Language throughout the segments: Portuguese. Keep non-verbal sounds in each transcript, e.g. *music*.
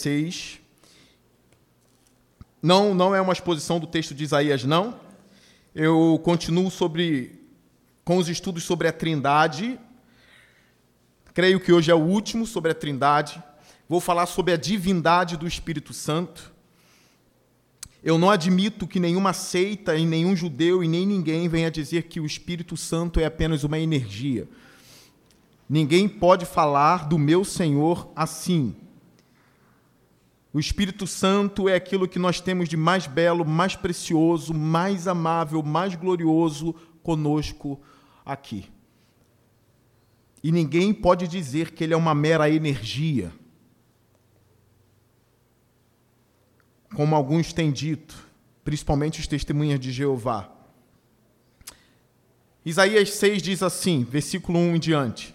6. Não, não é uma exposição do texto de Isaías, não. Eu continuo sobre com os estudos sobre a Trindade. Creio que hoje é o último sobre a Trindade. Vou falar sobre a divindade do Espírito Santo. Eu não admito que nenhuma seita, e nenhum judeu e nem ninguém venha dizer que o Espírito Santo é apenas uma energia. Ninguém pode falar do meu Senhor assim. O Espírito Santo é aquilo que nós temos de mais belo, mais precioso, mais amável, mais glorioso conosco aqui. E ninguém pode dizer que ele é uma mera energia. Como alguns têm dito, principalmente os testemunhas de Jeová. Isaías 6 diz assim, versículo 1 em diante: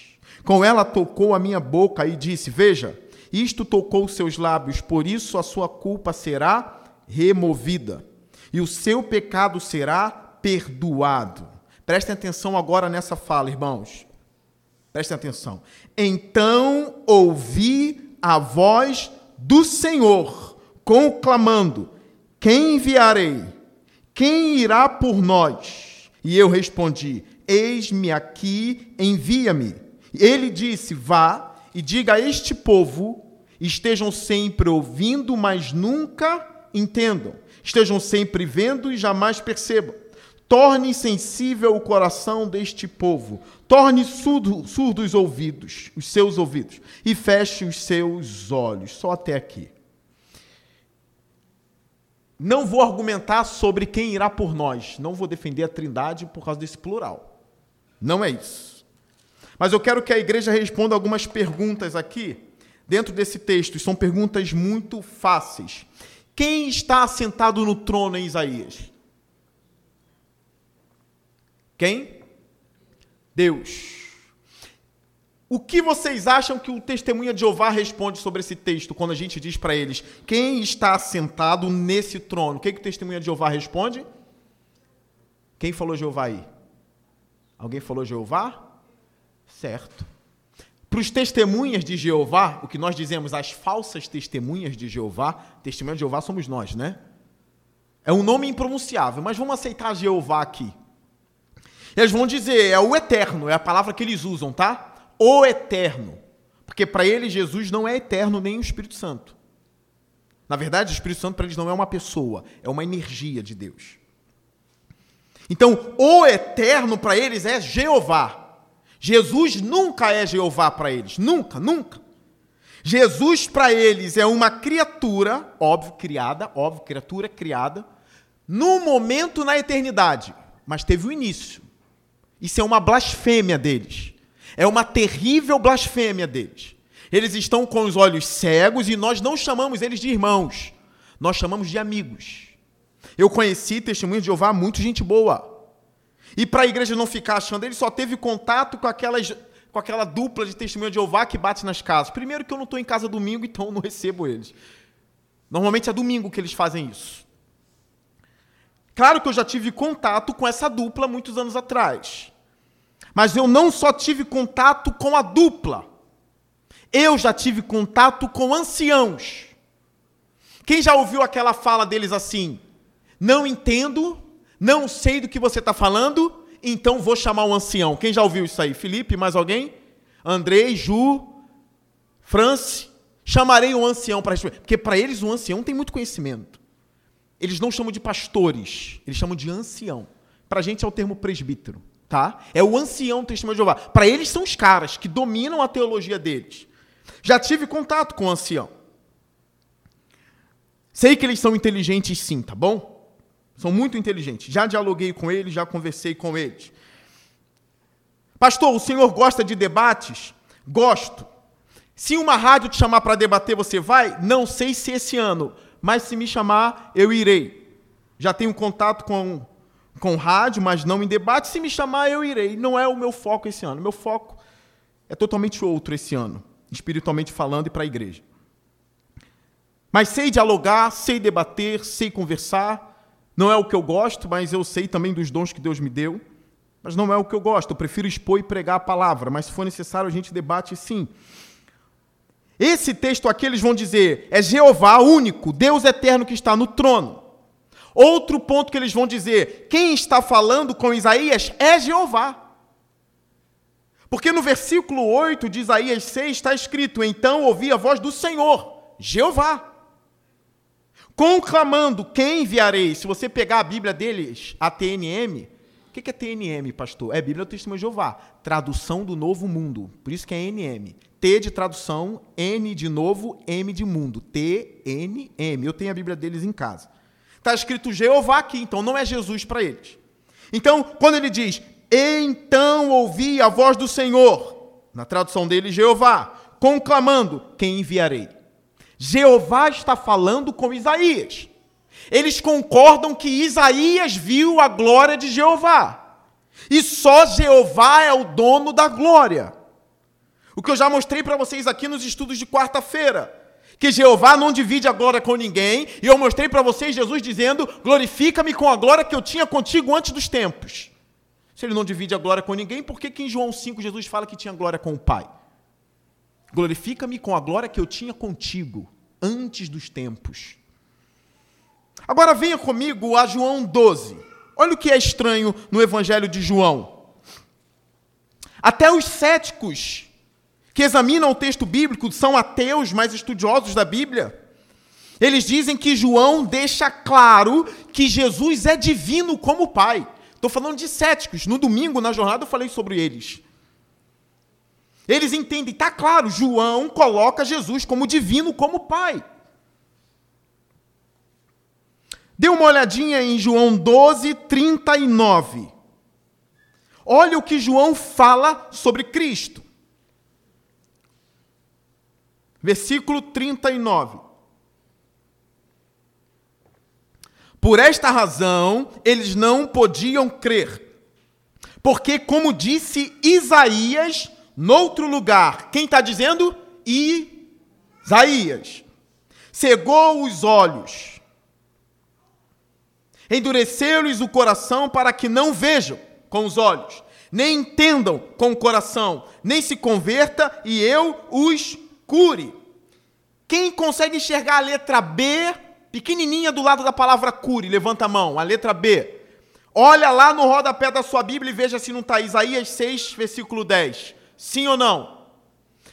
com ela tocou a minha boca e disse: Veja, isto tocou seus lábios, por isso a sua culpa será removida e o seu pecado será perdoado. Prestem atenção agora nessa fala, irmãos. Prestem atenção. Então ouvi a voz do Senhor conclamando: Quem enviarei? Quem irá por nós? E eu respondi: Eis-me aqui, envia-me. Ele disse: Vá e diga a este povo: estejam sempre ouvindo, mas nunca entendam. Estejam sempre vendo e jamais percebam. Torne sensível o coração deste povo. Torne surdo, surdos os ouvidos, os seus ouvidos, e feche os seus olhos. Só até aqui. Não vou argumentar sobre quem irá por nós. Não vou defender a Trindade por causa desse plural. Não é isso. Mas eu quero que a igreja responda algumas perguntas aqui, dentro desse texto. São perguntas muito fáceis. Quem está sentado no trono em Isaías? Quem? Deus. O que vocês acham que o testemunha de Jeová responde sobre esse texto quando a gente diz para eles quem está sentado nesse trono? O que, que o testemunha de Jeová responde? Quem falou Jeová aí? Alguém falou Jeová? Certo. Para os testemunhas de Jeová, o que nós dizemos, as falsas testemunhas de Jeová, testemunha de Jeová somos nós, né? É um nome impronunciável, mas vamos aceitar Jeová aqui. Eles vão dizer, é o eterno, é a palavra que eles usam, tá? O eterno. Porque para eles Jesus não é eterno nem o Espírito Santo. Na verdade, o Espírito Santo para eles não é uma pessoa, é uma energia de Deus. Então, o eterno para eles é Jeová. Jesus nunca é Jeová para eles, nunca, nunca. Jesus para eles é uma criatura, óbvio, criada, óbvio, criatura criada, no momento na eternidade, mas teve o um início. Isso é uma blasfêmia deles. É uma terrível blasfêmia deles. Eles estão com os olhos cegos e nós não chamamos eles de irmãos, nós chamamos de amigos. Eu conheci testemunho de Jeová, muito gente boa. E para a igreja não ficar achando, ele só teve contato com, aquelas, com aquela dupla de testemunho de Jeová que bate nas casas. Primeiro que eu não estou em casa domingo, *laughs* então eu não recebo eles. Normalmente é domingo que eles fazem isso. Claro que eu já tive contato com essa dupla muitos anos atrás. Mas eu não só tive contato com a dupla. Eu já tive contato com anciãos. Quem já ouviu aquela fala deles assim? Não entendo, não sei do que você está falando, então vou chamar o ancião. Quem já ouviu isso aí? Felipe, mais alguém? Andrei, Ju, France, Chamarei um ancião para responder. Porque para eles o ancião tem muito conhecimento. Eles não chamam de pastores, eles chamam de ancião. Para a gente é o termo presbítero, tá? É o ancião do testemunho de Jeová. Para eles são os caras que dominam a teologia deles. Já tive contato com o ancião. Sei que eles são inteligentes sim, tá bom? São muito inteligentes. Já dialoguei com eles, já conversei com eles. Pastor, o senhor gosta de debates? Gosto. Se uma rádio te chamar para debater, você vai? Não sei se esse ano, mas se me chamar, eu irei. Já tenho contato com, com rádio, mas não em debate. Se me chamar, eu irei. Não é o meu foco esse ano. Meu foco é totalmente outro esse ano, espiritualmente falando e para a igreja. Mas sei dialogar, sei debater, sei conversar. Não é o que eu gosto, mas eu sei também dos dons que Deus me deu. Mas não é o que eu gosto. Eu prefiro expor e pregar a palavra. Mas se for necessário, a gente debate sim. Esse texto aqui eles vão dizer: é Jeová único, Deus eterno que está no trono. Outro ponto que eles vão dizer: quem está falando com Isaías é Jeová. Porque no versículo 8 de Isaías 6 está escrito: Então ouvi a voz do Senhor, Jeová, conclamando: Quem enviarei? Se você pegar a Bíblia deles, a TNM, o que é TNM, pastor? É Bíblia do Testemunho de Jeová, tradução do Novo Mundo. Por isso que é NM. T de tradução, N de novo, M de mundo. T, N, M. Eu tenho a Bíblia deles em casa. Está escrito Jeová aqui, então não é Jesus para eles. Então, quando ele diz, então ouvi a voz do Senhor, na tradução dele, Jeová, conclamando, quem enviarei? Jeová está falando com Isaías. Eles concordam que Isaías viu a glória de Jeová. E só Jeová é o dono da glória. O que eu já mostrei para vocês aqui nos estudos de quarta-feira. Que Jeová não divide a glória com ninguém. E eu mostrei para vocês Jesus dizendo: Glorifica-me com a glória que eu tinha contigo antes dos tempos. Se ele não divide a glória com ninguém, por que, que em João 5 Jesus fala que tinha glória com o Pai? Glorifica-me com a glória que eu tinha contigo antes dos tempos. Agora venha comigo a João 12. Olha o que é estranho no Evangelho de João. Até os céticos que examinam o texto bíblico, são ateus, mas estudiosos da Bíblia, eles dizem que João deixa claro que Jesus é divino como Pai. Estou falando de céticos. No domingo, na jornada, eu falei sobre eles. Eles entendem, está claro, João coloca Jesus como divino, como Pai. Dê uma olhadinha em João 12, 39. Olha o que João fala sobre Cristo. Versículo 39. Por esta razão, eles não podiam crer. Porque, como disse Isaías, noutro lugar, quem está dizendo? Isaías. Cegou os olhos, endureceu-lhes o coração para que não vejam com os olhos, nem entendam com o coração, nem se converta e eu os cure. Quem consegue enxergar a letra B, pequenininha do lado da palavra cure, levanta a mão, a letra B. Olha lá no rodapé da sua Bíblia e veja se não está Isaías 6, versículo 10. Sim ou não?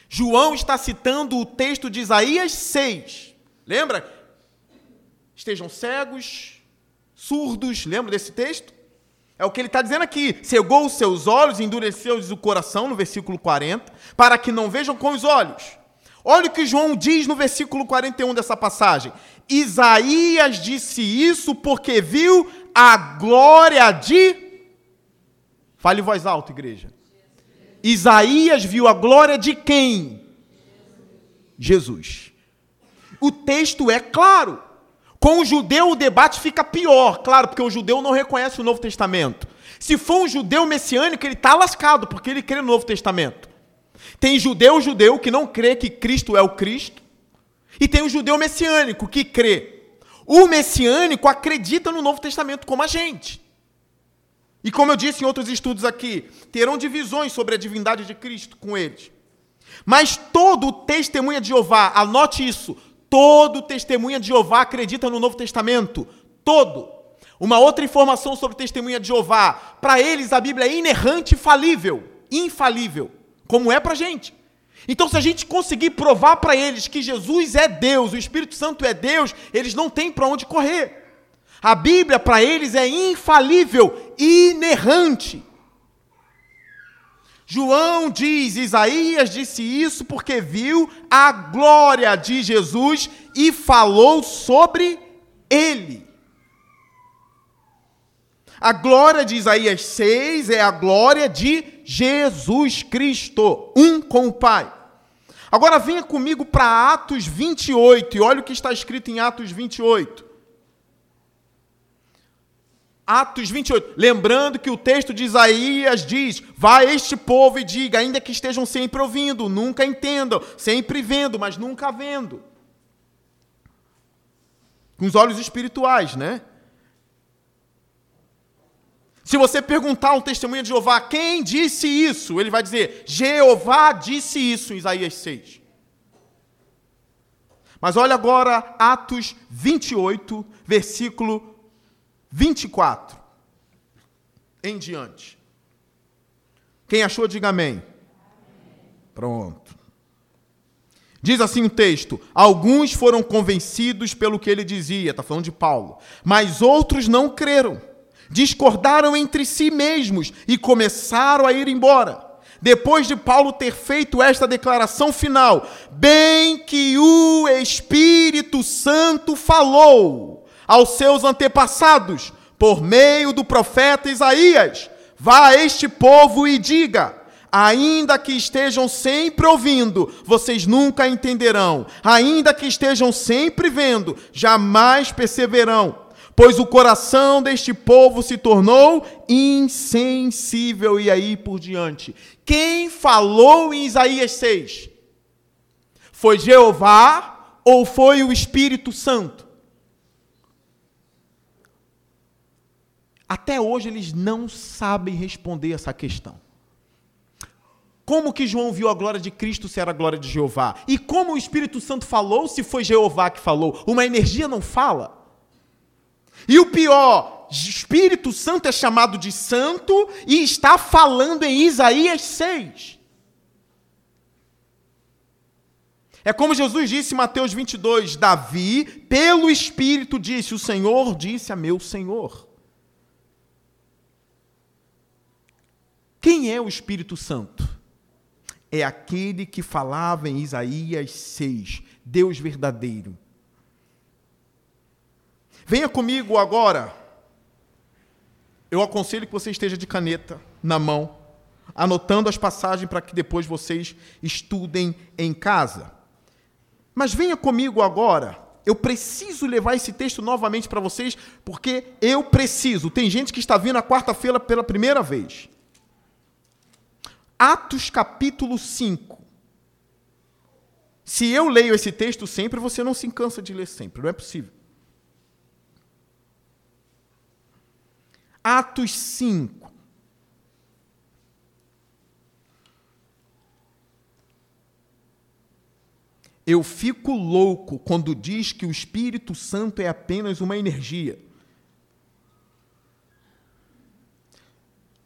João está citando o texto de Isaías 6. Lembra? Estejam cegos, surdos. Lembra desse texto? É o que ele está dizendo aqui. Cegou os seus olhos, endureceu-lhes o coração, no versículo 40, para que não vejam com os olhos Olha o que João diz no versículo 41 dessa passagem. Isaías disse isso porque viu a glória de. Fale voz alta, igreja. Isaías viu a glória de quem? Jesus. O texto é claro. Com o judeu o debate fica pior, claro, porque o judeu não reconhece o Novo Testamento. Se for um judeu messiânico, ele está lascado, porque ele crê no Novo Testamento. Tem judeu judeu que não crê que Cristo é o Cristo, e tem o judeu messiânico que crê. O messiânico acredita no Novo Testamento como a gente. E como eu disse em outros estudos aqui, terão divisões sobre a divindade de Cristo com eles. Mas todo testemunha de Jeová, anote isso, todo testemunha de Jeová acredita no Novo Testamento. Todo. Uma outra informação sobre testemunha de Jeová. Para eles a Bíblia é inerrante e falível. Infalível como é para a gente. Então, se a gente conseguir provar para eles que Jesus é Deus, o Espírito Santo é Deus, eles não têm para onde correr. A Bíblia para eles é infalível, inerrante. João diz, Isaías disse isso porque viu a glória de Jesus e falou sobre ele. A glória de Isaías 6 é a glória de Jesus Cristo, um com o Pai. Agora venha comigo para Atos 28 e olha o que está escrito em Atos 28. Atos 28. Lembrando que o texto de Isaías diz: Vá este povo e diga, ainda que estejam sempre ouvindo, nunca entendam, sempre vendo, mas nunca vendo. Com os olhos espirituais, né? Se você perguntar um testemunho de Jeová, quem disse isso? Ele vai dizer: Jeová disse isso em Isaías 6. Mas olha agora Atos 28, versículo 24 em diante. Quem achou, diga amém. Pronto. Diz assim o texto: Alguns foram convencidos pelo que ele dizia, está falando de Paulo, mas outros não creram discordaram entre si mesmos e começaram a ir embora. Depois de Paulo ter feito esta declaração final, bem que o Espírito Santo falou aos seus antepassados, por meio do profeta Isaías: Vá a este povo e diga: Ainda que estejam sempre ouvindo, vocês nunca entenderão. Ainda que estejam sempre vendo, jamais perceberão pois o coração deste povo se tornou insensível, e aí por diante. Quem falou em Isaías 6? Foi Jeová ou foi o Espírito Santo? Até hoje eles não sabem responder essa questão. Como que João viu a glória de Cristo se era a glória de Jeová? E como o Espírito Santo falou se foi Jeová que falou? Uma energia não fala? E o pior, Espírito Santo é chamado de santo e está falando em Isaías 6. É como Jesus disse em Mateus 22, Davi, pelo Espírito disse, o Senhor disse a meu Senhor. Quem é o Espírito Santo? É aquele que falava em Isaías 6, Deus verdadeiro Venha comigo agora. Eu aconselho que você esteja de caneta na mão, anotando as passagens para que depois vocês estudem em casa. Mas venha comigo agora. Eu preciso levar esse texto novamente para vocês, porque eu preciso. Tem gente que está vindo a quarta-feira pela primeira vez. Atos capítulo 5. Se eu leio esse texto sempre, você não se cansa de ler sempre, não é possível. Atos 5. Eu fico louco quando diz que o Espírito Santo é apenas uma energia.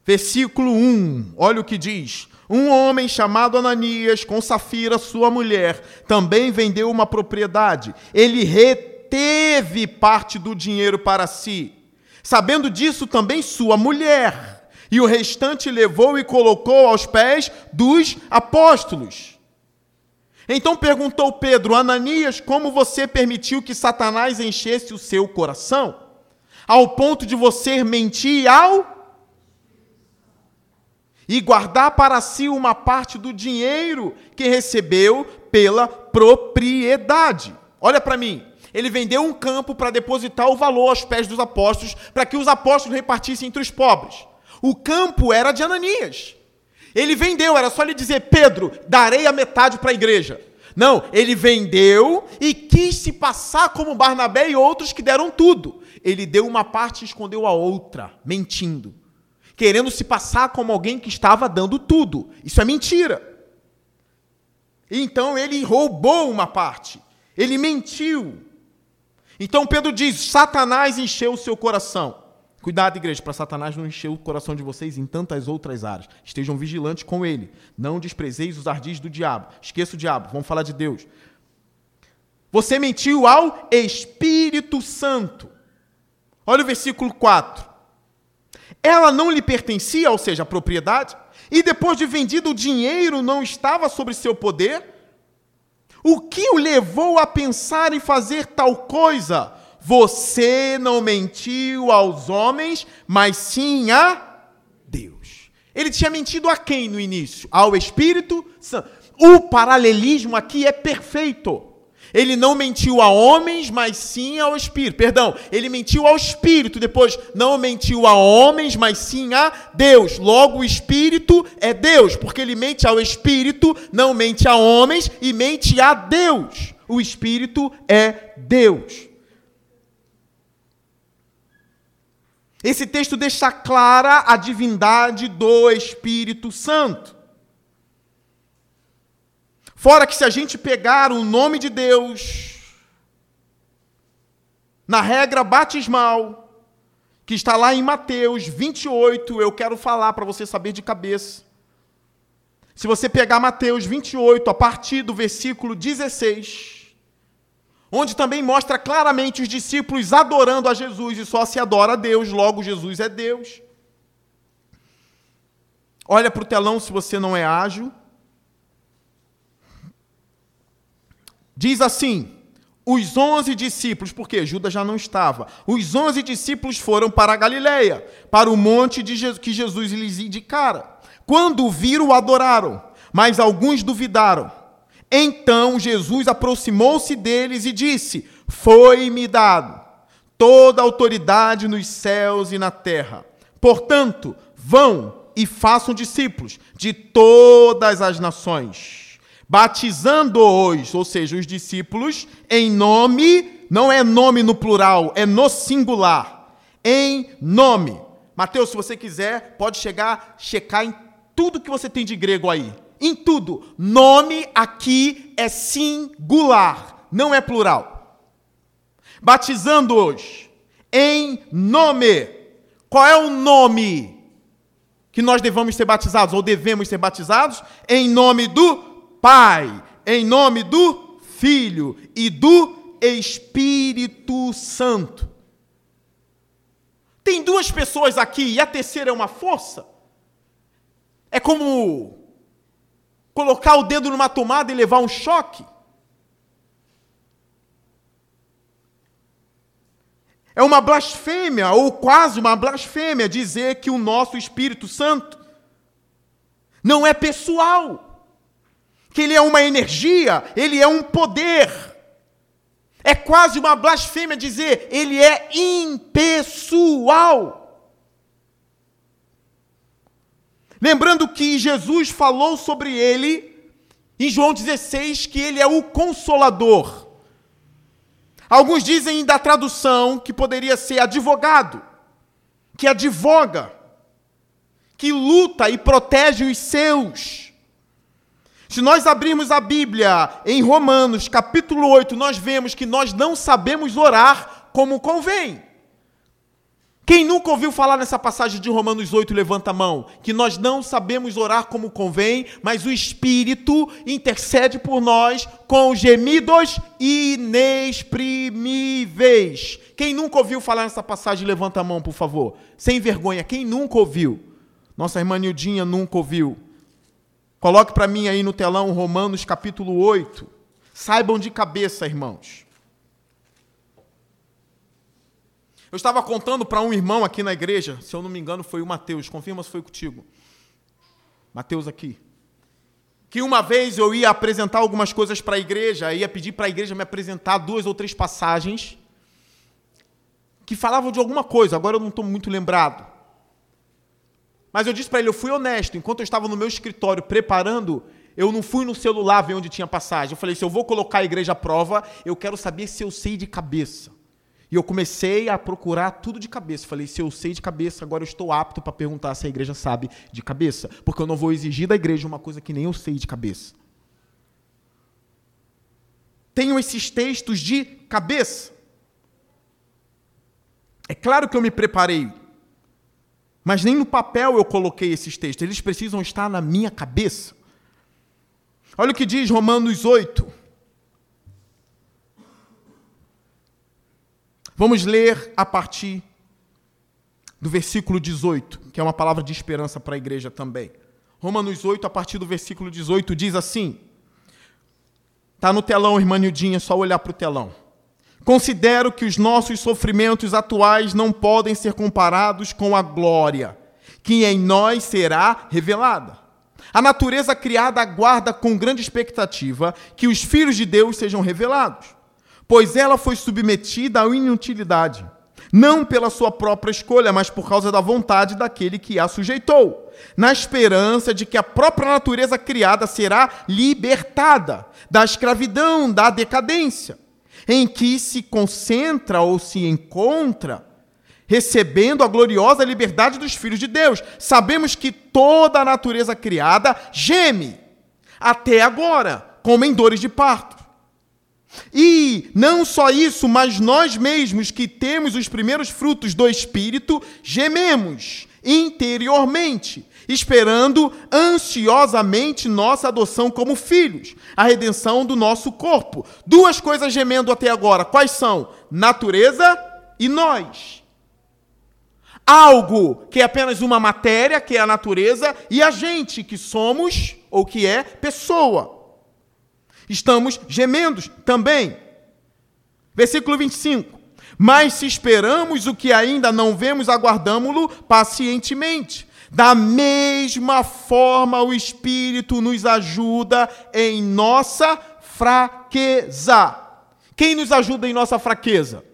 Versículo 1, olha o que diz. Um homem chamado Ananias, com Safira, sua mulher, também vendeu uma propriedade. Ele reteve parte do dinheiro para si Sabendo disso também sua mulher, e o restante levou e colocou aos pés dos apóstolos. Então perguntou Pedro, Ananias, como você permitiu que Satanás enchesse o seu coração? Ao ponto de você mentir ao e guardar para si uma parte do dinheiro que recebeu pela propriedade. Olha para mim. Ele vendeu um campo para depositar o valor aos pés dos apóstolos, para que os apóstolos repartissem entre os pobres. O campo era de Ananias. Ele vendeu, era só lhe dizer: Pedro, darei a metade para a igreja. Não, ele vendeu e quis se passar como Barnabé e outros que deram tudo. Ele deu uma parte e escondeu a outra, mentindo. Querendo se passar como alguém que estava dando tudo. Isso é mentira. Então ele roubou uma parte. Ele mentiu. Então Pedro diz: Satanás encheu o seu coração. Cuidado, igreja, para Satanás não encher o coração de vocês em tantas outras áreas. Estejam vigilantes com ele. Não desprezeis os ardis do diabo. Esqueça o diabo, vamos falar de Deus. Você mentiu ao Espírito Santo. Olha o versículo 4. Ela não lhe pertencia, ou seja, a propriedade, e depois de vendido o dinheiro não estava sobre seu poder? O que o levou a pensar em fazer tal coisa? Você não mentiu aos homens, mas sim a Deus. Ele tinha mentido a quem no início? Ao Espírito Santo. O paralelismo aqui é perfeito. Ele não mentiu a homens, mas sim ao Espírito. Perdão, ele mentiu ao Espírito, depois não mentiu a homens, mas sim a Deus. Logo, o Espírito é Deus, porque ele mente ao Espírito, não mente a homens e mente a Deus. O Espírito é Deus. Esse texto deixa clara a divindade do Espírito Santo. Fora que se a gente pegar o nome de Deus na regra batismal, que está lá em Mateus 28, eu quero falar para você saber de cabeça. Se você pegar Mateus 28, a partir do versículo 16, onde também mostra claramente os discípulos adorando a Jesus e só se adora a Deus, logo Jesus é Deus. Olha para o telão se você não é ágil. Diz assim: os onze discípulos, porque Judas já não estava, os onze discípulos foram para a Galileia, para o monte de que Jesus lhes indicara. Quando o viram, o adoraram, mas alguns duvidaram. Então Jesus aproximou-se deles e disse: Foi-me dado toda a autoridade nos céus e na terra. Portanto, vão e façam discípulos de todas as nações, batizando-os, ou seja, os discípulos, em nome, não é nome no plural, é no singular, em nome. Mateus, se você quiser, pode chegar, checar em tudo que você tem de grego aí em tudo. Nome aqui é singular, não é plural. Batizando-os em nome. Qual é o nome que nós devemos ser batizados ou devemos ser batizados? Em nome do Pai, em nome do Filho e do Espírito Santo. Tem duas pessoas aqui e a terceira é uma força. É como colocar o dedo numa tomada e levar um choque? É uma blasfêmia, ou quase uma blasfêmia, dizer que o nosso Espírito Santo não é pessoal, que ele é uma energia, ele é um poder. É quase uma blasfêmia dizer ele é impessoal. Lembrando que Jesus falou sobre ele em João 16 que ele é o consolador. Alguns dizem da tradução que poderia ser advogado, que advoga, que luta e protege os seus. Se nós abrirmos a Bíblia em Romanos, capítulo 8, nós vemos que nós não sabemos orar como convém. Quem nunca ouviu falar nessa passagem de Romanos 8, levanta a mão, que nós não sabemos orar como convém, mas o Espírito intercede por nós com gemidos inexprimíveis. Quem nunca ouviu falar nessa passagem, levanta a mão, por favor. Sem vergonha, quem nunca ouviu? Nossa irmã Nildinha nunca ouviu. Coloque para mim aí no telão Romanos capítulo 8. Saibam de cabeça, irmãos. Eu estava contando para um irmão aqui na igreja, se eu não me engano foi o Mateus, confirma se foi contigo. Mateus aqui. Que uma vez eu ia apresentar algumas coisas para a igreja, ia pedir para a igreja me apresentar duas ou três passagens que falavam de alguma coisa, agora eu não estou muito lembrado. Mas eu disse para ele, eu fui honesto, enquanto eu estava no meu escritório preparando, eu não fui no celular ver onde tinha passagem. Eu falei, se eu vou colocar a igreja à prova, eu quero saber se eu sei de cabeça. E eu comecei a procurar tudo de cabeça. Falei, se eu sei de cabeça, agora eu estou apto para perguntar se a igreja sabe de cabeça. Porque eu não vou exigir da igreja uma coisa que nem eu sei de cabeça. Tenho esses textos de cabeça. É claro que eu me preparei. Mas nem no papel eu coloquei esses textos, eles precisam estar na minha cabeça. Olha o que diz Romanos 8. Vamos ler a partir do versículo 18, que é uma palavra de esperança para a igreja também. Romanos 8, a partir do versículo 18, diz assim: Está no telão, irmã Nildinha, é só olhar para o telão. Considero que os nossos sofrimentos atuais não podem ser comparados com a glória que em nós será revelada. A natureza criada aguarda com grande expectativa que os filhos de Deus sejam revelados, pois ela foi submetida à inutilidade, não pela sua própria escolha, mas por causa da vontade daquele que a sujeitou, na esperança de que a própria natureza criada será libertada da escravidão, da decadência em que se concentra ou se encontra, recebendo a gloriosa liberdade dos filhos de Deus. Sabemos que toda a natureza criada geme, até agora, como em dores de parto. E não só isso, mas nós mesmos que temos os primeiros frutos do Espírito, gememos interiormente, esperando ansiosamente nossa adoção como filhos, a redenção do nosso corpo. Duas coisas gemendo até agora. Quais são? Natureza e nós. Algo que é apenas uma matéria, que é a natureza, e a gente, que somos, ou que é pessoa. Estamos gemendo também. Versículo 25. Mas se esperamos o que ainda não vemos, aguardamo-lo pacientemente. Da mesma forma, o Espírito nos ajuda em nossa fraqueza. Quem nos ajuda em nossa fraqueza?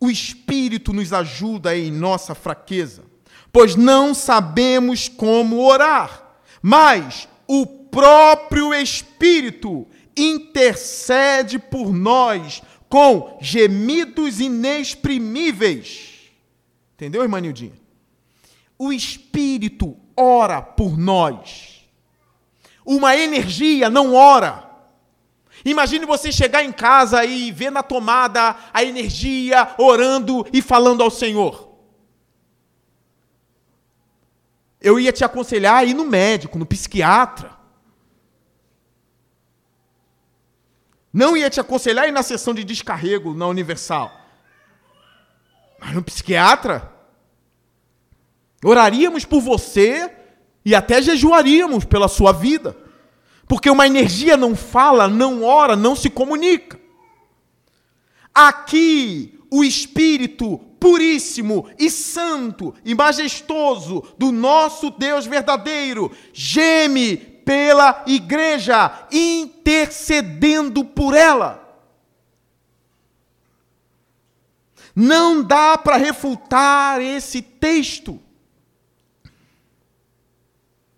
O Espírito nos ajuda em nossa fraqueza, pois não sabemos como orar, mas o próprio Espírito intercede por nós com gemidos inexprimíveis. Entendeu, irmã Nildinha? O Espírito ora por nós. Uma energia não ora. Imagine você chegar em casa e ver na tomada a energia orando e falando ao Senhor. Eu ia te aconselhar a ir no médico, no psiquiatra. Não ia te aconselhar ir na sessão de descarrego na Universal. Mas no psiquiatra? Oraríamos por você e até jejuaríamos pela sua vida. Porque uma energia não fala, não ora, não se comunica. Aqui, o Espírito puríssimo e santo e majestoso do nosso Deus verdadeiro geme pela igreja, intercedendo por ela. Não dá para refutar esse texto.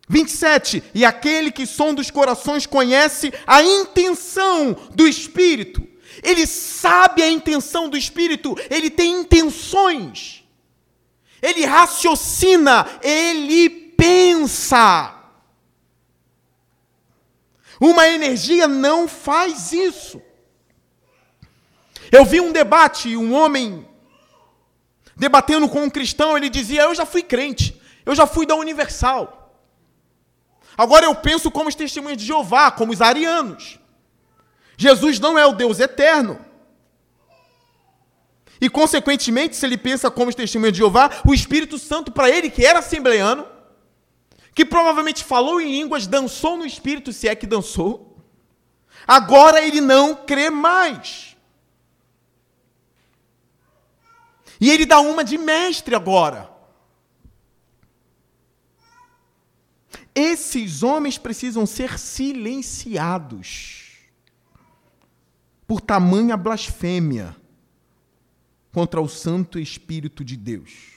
27. E aquele que som dos corações conhece a intenção do Espírito. Ele sabe a intenção do Espírito, ele tem intenções. Ele raciocina, ele pensa. Uma energia não faz isso. Eu vi um debate, um homem debatendo com um cristão, ele dizia: Eu já fui crente, eu já fui da Universal. Agora eu penso como os testemunhas de Jeová, como os arianos. Jesus não é o Deus eterno. E, consequentemente, se ele pensa como os testemunhas de Jeová, o Espírito Santo, para ele, que era assembleano, que provavelmente falou em línguas, dançou no espírito, se é que dançou. Agora ele não crê mais. E ele dá uma de mestre agora. Esses homens precisam ser silenciados por tamanha blasfêmia contra o Santo Espírito de Deus.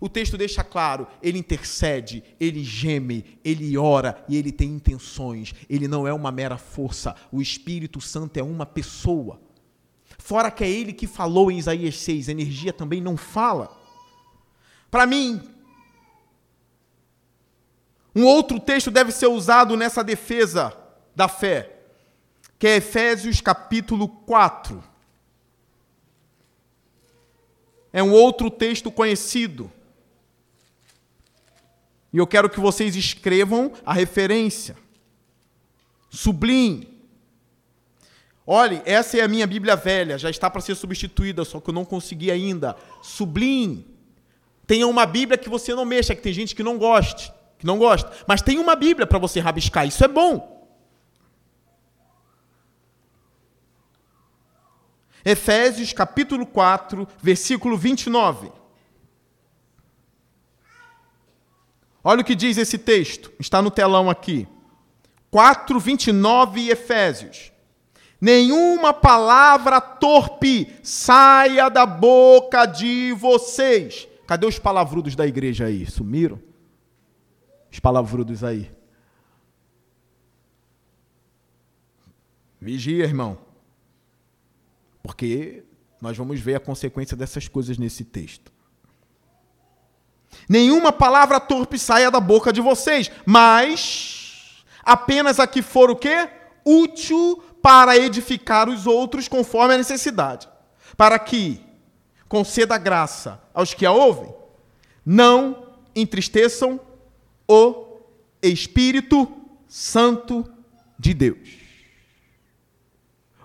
O texto deixa claro, ele intercede, ele geme, ele ora e ele tem intenções. Ele não é uma mera força. O Espírito Santo é uma pessoa. Fora que é ele que falou em Isaías 6, energia também não fala. Para mim, um outro texto deve ser usado nessa defesa da fé, que é Efésios capítulo 4. é um outro texto conhecido. E eu quero que vocês escrevam a referência. Sublinhe. Olhe, essa é a minha Bíblia velha, já está para ser substituída, só que eu não consegui ainda. Sublinhe. Tenha uma Bíblia que você não mexa, que tem gente que não goste, que não gosta, mas tem uma Bíblia para você rabiscar, isso é bom. Efésios capítulo 4, versículo 29. Olha o que diz esse texto, está no telão aqui. 4, 29 Efésios. Nenhuma palavra torpe saia da boca de vocês. Cadê os palavrudos da igreja aí? Sumiram? Os palavrudos aí. Vigia, irmão. Porque nós vamos ver a consequência dessas coisas nesse texto. Nenhuma palavra torpe saia da boca de vocês, mas apenas a que for o quê? Útil para edificar os outros conforme a necessidade, para que conceda graça aos que a ouvem, não entristeçam o Espírito Santo de Deus.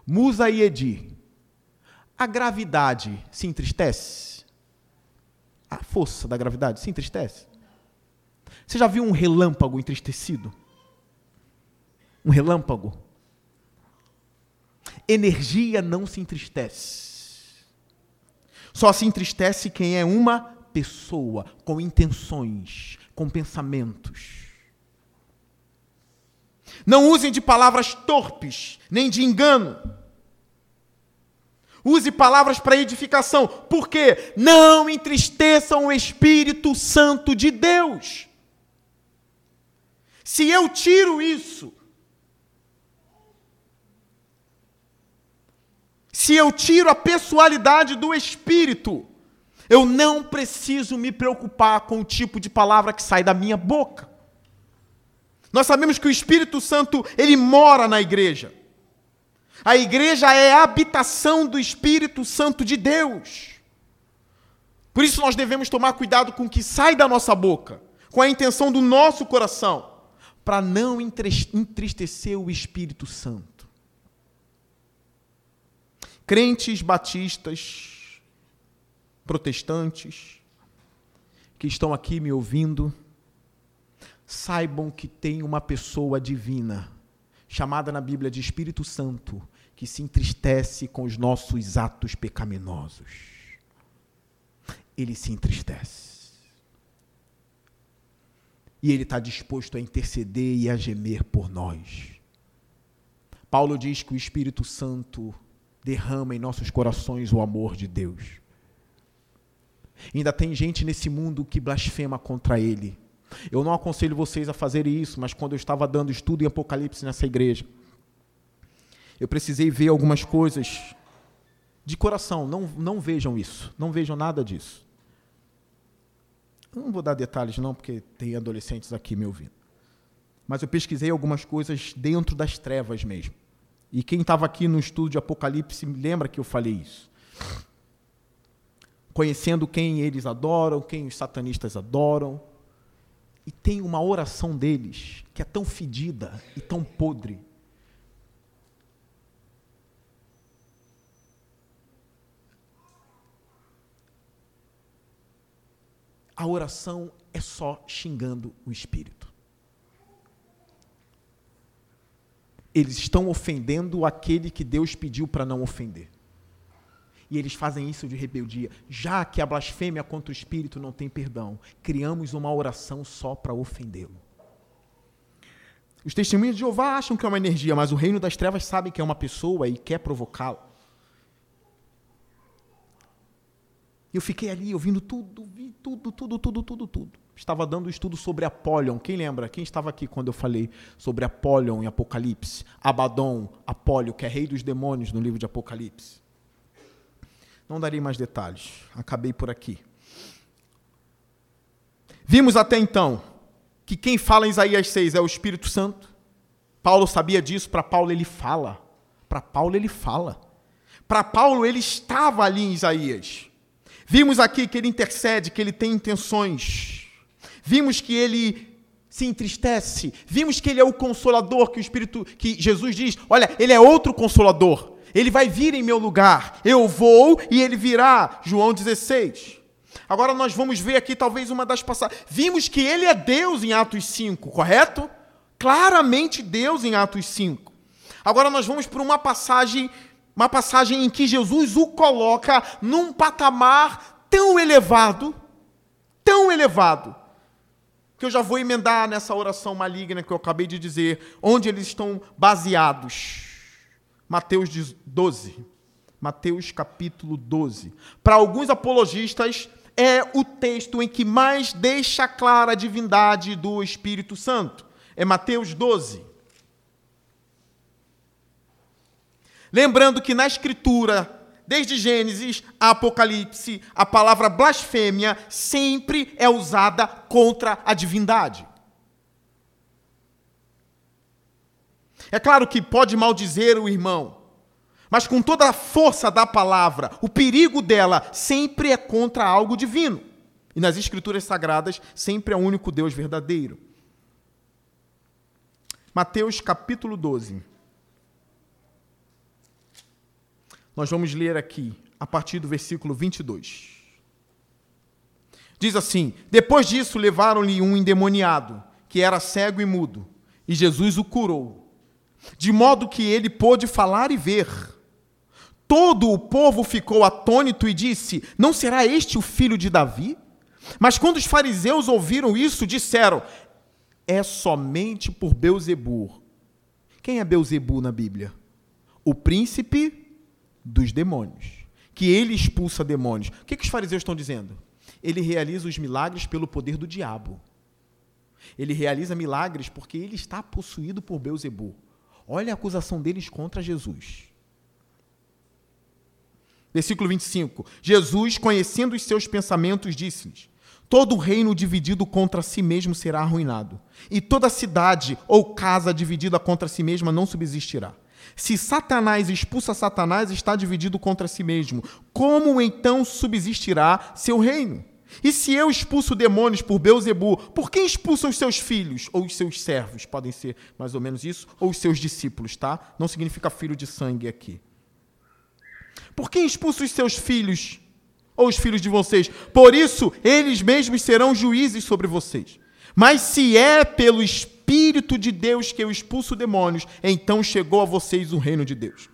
Musa e Edi, a gravidade se entristece? A força da gravidade se entristece? Você já viu um relâmpago entristecido? Um relâmpago? Energia não se entristece. Só se entristece quem é uma pessoa com intenções, com pensamentos. Não usem de palavras torpes, nem de engano Use palavras para edificação. Por quê? Não entristeçam o Espírito Santo de Deus. Se eu tiro isso, se eu tiro a pessoalidade do Espírito, eu não preciso me preocupar com o tipo de palavra que sai da minha boca. Nós sabemos que o Espírito Santo, ele mora na igreja. A igreja é a habitação do Espírito Santo de Deus. Por isso nós devemos tomar cuidado com o que sai da nossa boca, com a intenção do nosso coração, para não entristecer o Espírito Santo. Crentes batistas, protestantes, que estão aqui me ouvindo, saibam que tem uma pessoa divina, chamada na Bíblia de Espírito Santo, que se entristece com os nossos atos pecaminosos. Ele se entristece. E ele está disposto a interceder e a gemer por nós. Paulo diz que o Espírito Santo derrama em nossos corações o amor de Deus. Ainda tem gente nesse mundo que blasfema contra ele. Eu não aconselho vocês a fazerem isso, mas quando eu estava dando estudo em Apocalipse nessa igreja, eu precisei ver algumas coisas de coração. Não, não vejam isso. Não vejam nada disso. Eu não vou dar detalhes, não, porque tem adolescentes aqui me ouvindo. Mas eu pesquisei algumas coisas dentro das trevas mesmo. E quem estava aqui no estudo de Apocalipse lembra que eu falei isso. Conhecendo quem eles adoram, quem os satanistas adoram. E tem uma oração deles que é tão fedida e tão podre a oração é só xingando o Espírito. Eles estão ofendendo aquele que Deus pediu para não ofender. E eles fazem isso de rebeldia. Já que a blasfêmia contra o Espírito não tem perdão, criamos uma oração só para ofendê-lo. Os testemunhos de Jeová acham que é uma energia, mas o reino das trevas sabe que é uma pessoa e quer provocá-lo. Eu fiquei ali ouvindo tudo, vi tudo, tudo, tudo, tudo, tudo. Estava dando estudo sobre Apolion. Quem lembra? Quem estava aqui quando eu falei sobre Apolion em Apocalipse? Abaddon, Apólio, que é rei dos demônios no livro de Apocalipse. Não darei mais detalhes. Acabei por aqui. Vimos até então que quem fala em Isaías 6 é o Espírito Santo. Paulo sabia disso, para Paulo ele fala. Para Paulo ele fala. Para Paulo ele estava ali em Isaías. Vimos aqui que ele intercede, que ele tem intenções. Vimos que ele se entristece. Vimos que ele é o consolador, que o Espírito, que Jesus diz, olha, ele é outro consolador. Ele vai vir em meu lugar. Eu vou e ele virá. João 16. Agora nós vamos ver aqui talvez uma das passagens. Vimos que ele é Deus em Atos 5, correto? Claramente Deus em Atos 5. Agora nós vamos para uma passagem, uma passagem em que Jesus o coloca num patamar tão elevado, tão elevado, que eu já vou emendar nessa oração maligna que eu acabei de dizer, onde eles estão baseados. Mateus 12. Mateus capítulo 12. Para alguns apologistas, é o texto em que mais deixa clara a divindade do Espírito Santo. É Mateus 12. Lembrando que na Escritura, desde Gênesis a Apocalipse, a palavra blasfêmia sempre é usada contra a divindade. É claro que pode maldizer o irmão, mas com toda a força da palavra, o perigo dela sempre é contra algo divino. E nas Escrituras Sagradas, sempre é o único Deus verdadeiro. Mateus capítulo 12. Nós vamos ler aqui, a partir do versículo 22. Diz assim: Depois disso, levaram-lhe um endemoniado, que era cego e mudo, e Jesus o curou, de modo que ele pôde falar e ver. Todo o povo ficou atônito e disse: Não será este o filho de Davi? Mas quando os fariseus ouviram isso, disseram: É somente por Beuzebu. Quem é Beuzebu na Bíblia? O príncipe dos demônios. Que ele expulsa demônios. O que, que os fariseus estão dizendo? Ele realiza os milagres pelo poder do diabo. Ele realiza milagres porque ele está possuído por Beuzebu. Olha a acusação deles contra Jesus. Versículo 25. Jesus, conhecendo os seus pensamentos, disse-lhes: Todo reino dividido contra si mesmo será arruinado, e toda cidade ou casa dividida contra si mesma não subsistirá. Se Satanás expulsa Satanás, está dividido contra si mesmo. Como então subsistirá seu reino? E se eu expulso demônios por Beuzebu, por quem expulsam os seus filhos ou os seus servos? Podem ser mais ou menos isso, ou os seus discípulos, tá? Não significa filho de sangue aqui. Por quem expulsa os seus filhos ou os filhos de vocês? Por isso, eles mesmos serão juízes sobre vocês. Mas se é pelo Espírito de Deus que eu expulso demônios, então chegou a vocês o reino de Deus.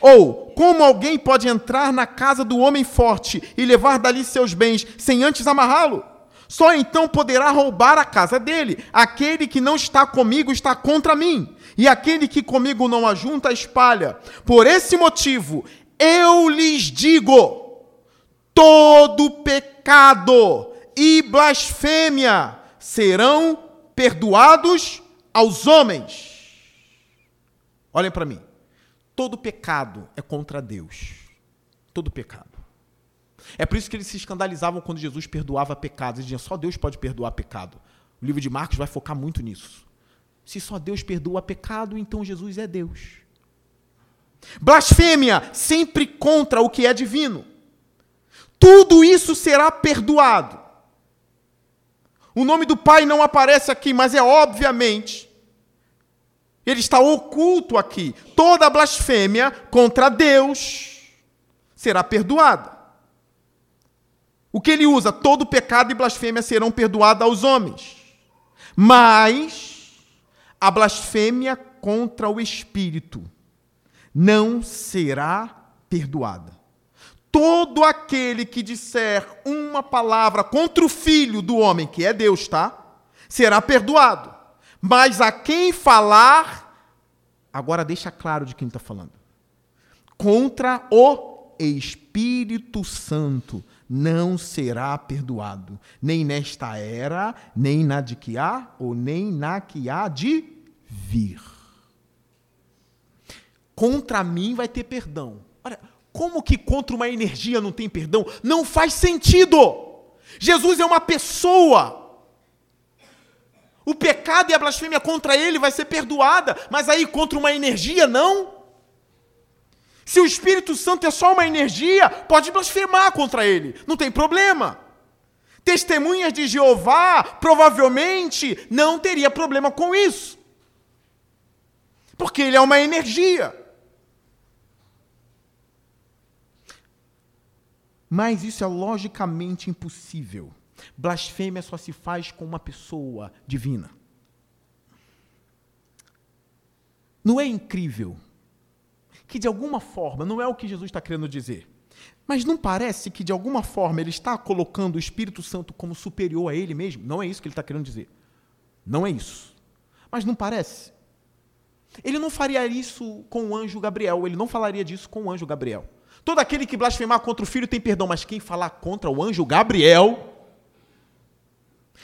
Ou, como alguém pode entrar na casa do homem forte e levar dali seus bens sem antes amarrá-lo? Só então poderá roubar a casa dele. Aquele que não está comigo está contra mim, e aquele que comigo não ajunta espalha. Por esse motivo, eu lhes digo: todo pecado e blasfêmia serão perdoados aos homens. Olhem para mim. Todo pecado é contra Deus. Todo pecado. É por isso que eles se escandalizavam quando Jesus perdoava pecados. Eles diziam, só Deus pode perdoar pecado. O livro de Marcos vai focar muito nisso. Se só Deus perdoa pecado, então Jesus é Deus. Blasfêmia, sempre contra o que é divino. Tudo isso será perdoado. O nome do Pai não aparece aqui, mas é obviamente. Ele está oculto aqui. Toda blasfêmia contra Deus será perdoada. O que ele usa? Todo pecado e blasfêmia serão perdoados aos homens. Mas a blasfêmia contra o Espírito não será perdoada. Todo aquele que disser uma palavra contra o filho do homem, que é Deus, tá? Será perdoado. Mas a quem falar, agora deixa claro de quem está falando. Contra o Espírito Santo não será perdoado, nem nesta era, nem na de que há, ou nem na que há de vir contra mim vai ter perdão. Olha, como que contra uma energia não tem perdão? Não faz sentido. Jesus é uma pessoa. O pecado e a blasfêmia contra ele vai ser perdoada, mas aí contra uma energia não? Se o Espírito Santo é só uma energia, pode blasfemar contra ele, não tem problema. Testemunhas de Jeová provavelmente não teria problema com isso. Porque ele é uma energia. Mas isso é logicamente impossível. Blasfêmia só se faz com uma pessoa divina. Não é incrível que, de alguma forma, não é o que Jesus está querendo dizer, mas não parece que, de alguma forma, ele está colocando o Espírito Santo como superior a ele mesmo? Não é isso que ele está querendo dizer. Não é isso. Mas não parece. Ele não faria isso com o anjo Gabriel, ele não falaria disso com o anjo Gabriel. Todo aquele que blasfemar contra o filho tem perdão, mas quem falar contra o anjo Gabriel,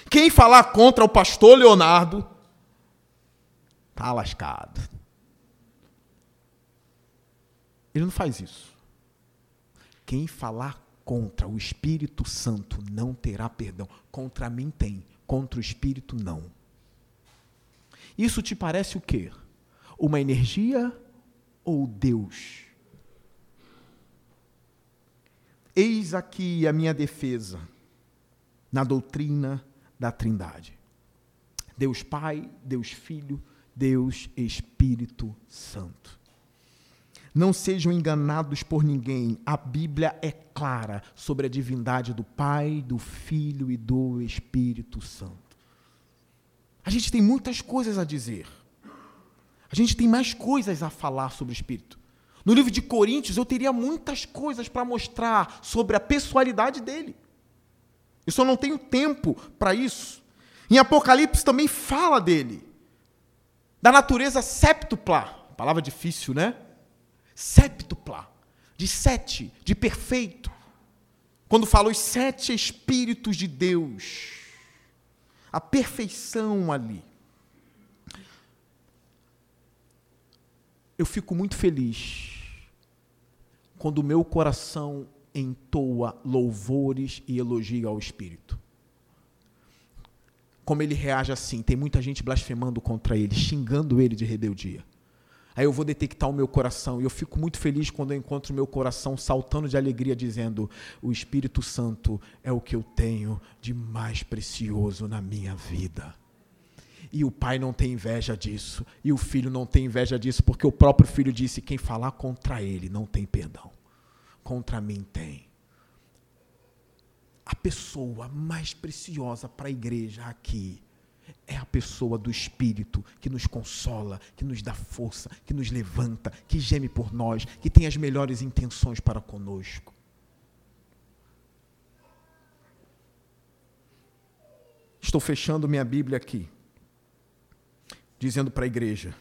quem falar contra o pastor Leonardo, está lascado. Ele não faz isso. Quem falar contra o Espírito Santo não terá perdão. Contra mim tem, contra o Espírito não. Isso te parece o quê? Uma energia ou Deus? Eis aqui a minha defesa na doutrina da Trindade. Deus Pai, Deus Filho, Deus Espírito Santo. Não sejam enganados por ninguém. A Bíblia é clara sobre a divindade do Pai, do Filho e do Espírito Santo. A gente tem muitas coisas a dizer. A gente tem mais coisas a falar sobre o Espírito. No livro de Coríntios, eu teria muitas coisas para mostrar sobre a pessoalidade dele. Eu só não tenho tempo para isso. Em Apocalipse também fala dele, da natureza septupla. Palavra difícil, né? Septupla, de sete, de perfeito. Quando fala os sete Espíritos de Deus, a perfeição ali. Eu fico muito feliz quando o meu coração entoa louvores e elogia ao Espírito. Como ele reage assim? Tem muita gente blasfemando contra ele, xingando ele de rebeldia. Aí eu vou detectar o meu coração e eu fico muito feliz quando eu encontro o meu coração saltando de alegria, dizendo: O Espírito Santo é o que eu tenho de mais precioso na minha vida. E o pai não tem inveja disso, e o filho não tem inveja disso, porque o próprio filho disse: Quem falar contra ele não tem perdão, contra mim tem. A pessoa mais preciosa para a igreja aqui é a pessoa do Espírito que nos consola, que nos dá força, que nos levanta, que geme por nós, que tem as melhores intenções para conosco. Estou fechando minha Bíblia aqui, dizendo para a igreja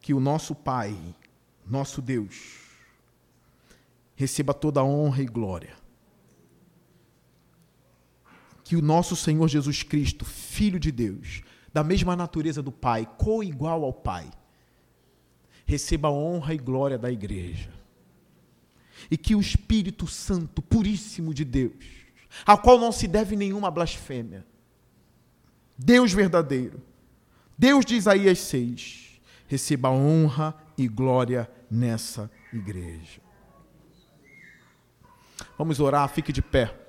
que o nosso Pai, nosso Deus, receba toda a honra e glória que o nosso Senhor Jesus Cristo, Filho de Deus, da mesma natureza do Pai, co-igual ao Pai, receba a honra e glória da igreja. E que o Espírito Santo, puríssimo de Deus, a qual não se deve nenhuma blasfêmia, Deus verdadeiro, Deus de Isaías 6, receba honra e glória nessa igreja. Vamos orar, fique de pé.